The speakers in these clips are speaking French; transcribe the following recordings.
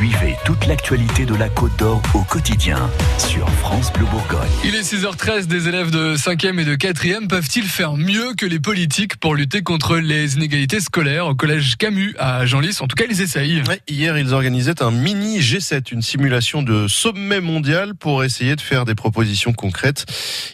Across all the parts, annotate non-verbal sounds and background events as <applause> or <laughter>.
Suivez toute l'actualité de la Côte d'Or au quotidien sur France Bleu Bourgogne. Il est 6h13, des élèves de 5e et de 4e peuvent-ils faire mieux que les politiques pour lutter contre les inégalités scolaires au collège Camus à Genlis? En tout cas, ils essayent. hier, ils organisaient un mini G7, une simulation de sommet mondial pour essayer de faire des propositions concrètes.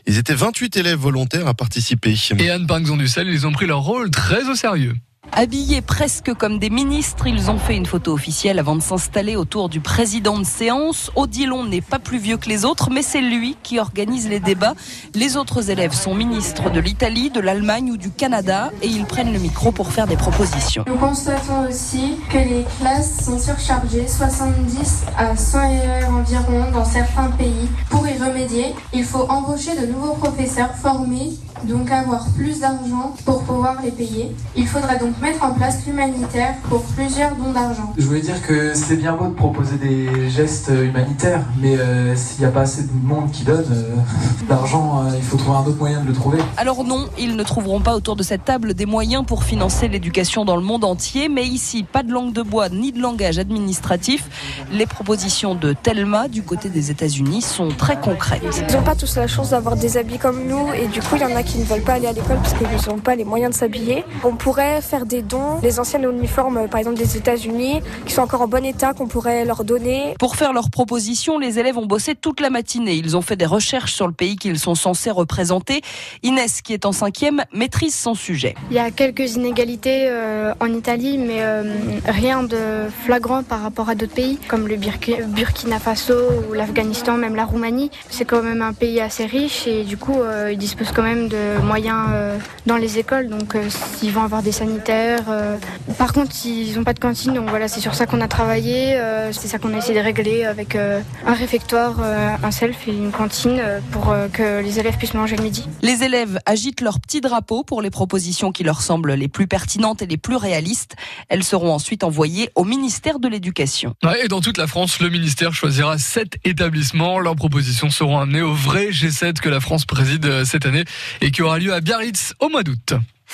Ils étaient 28 élèves volontaires à participer. Et Anne Pinxon du Sel, ils ont pris leur rôle très au sérieux. Habillés presque comme des ministres, ils ont fait une photo officielle avant de s'installer autour du président de séance. Odilon n'est pas plus vieux que les autres, mais c'est lui qui organise les débats. Les autres élèves sont ministres de l'Italie, de l'Allemagne ou du Canada et ils prennent le micro pour faire des propositions. Nous constatons aussi que les classes sont surchargées, 70 à 100 élèves environ dans certains pays. Pour y remédier, il faut embaucher de nouveaux professeurs formés donc avoir plus d'argent pour pouvoir les payer. Il faudra donc mettre en place l'humanitaire pour plusieurs dons d'argent. Je voulais dire que c'est bien beau de proposer des gestes humanitaires, mais euh, s'il n'y a pas assez de monde qui donne euh, <laughs> l'argent, euh, il faut trouver un autre moyen de le trouver. Alors non, ils ne trouveront pas autour de cette table des moyens pour financer l'éducation dans le monde entier, mais ici, pas de langue de bois ni de langage administratif. Les propositions de Telma du côté des États-Unis sont très concrètes. Ils n'ont pas tous la chance d'avoir des habits comme nous et du coup, il y en a qui ne veulent pas aller à l'école parce qu'ils n'ont pas les moyens de s'habiller. On pourrait faire des dons, les anciens uniformes, par exemple des États-Unis, qui sont encore en bon état, qu'on pourrait leur donner. Pour faire leurs propositions, les élèves ont bossé toute la matinée. Ils ont fait des recherches sur le pays qu'ils sont censés représenter. Inès, qui est en cinquième, maîtrise son sujet. Il y a quelques inégalités euh, en Italie, mais euh, rien de flagrant par rapport à d'autres pays, comme le Burkina Faso ou l'Afghanistan, même la Roumanie. C'est quand même un pays assez riche et du coup, euh, ils disposent quand même de moyens euh, dans les écoles, donc euh, ils vont avoir des sanitaires. Euh. Par contre, ils n'ont pas de cantine, donc voilà, c'est sur ça qu'on a travaillé. c'est ça qu'on a essayé de régler avec un réfectoire, un self et une cantine pour que les élèves puissent manger le midi. Les élèves agitent leur petit drapeau pour les propositions qui leur semblent les plus pertinentes et les plus réalistes. Elles seront ensuite envoyées au ministère de l'Éducation. et dans toute la France, le ministère choisira sept établissements. Leurs propositions seront amenées au vrai G7 que la France préside cette année et qui aura lieu à Biarritz au mois d'août.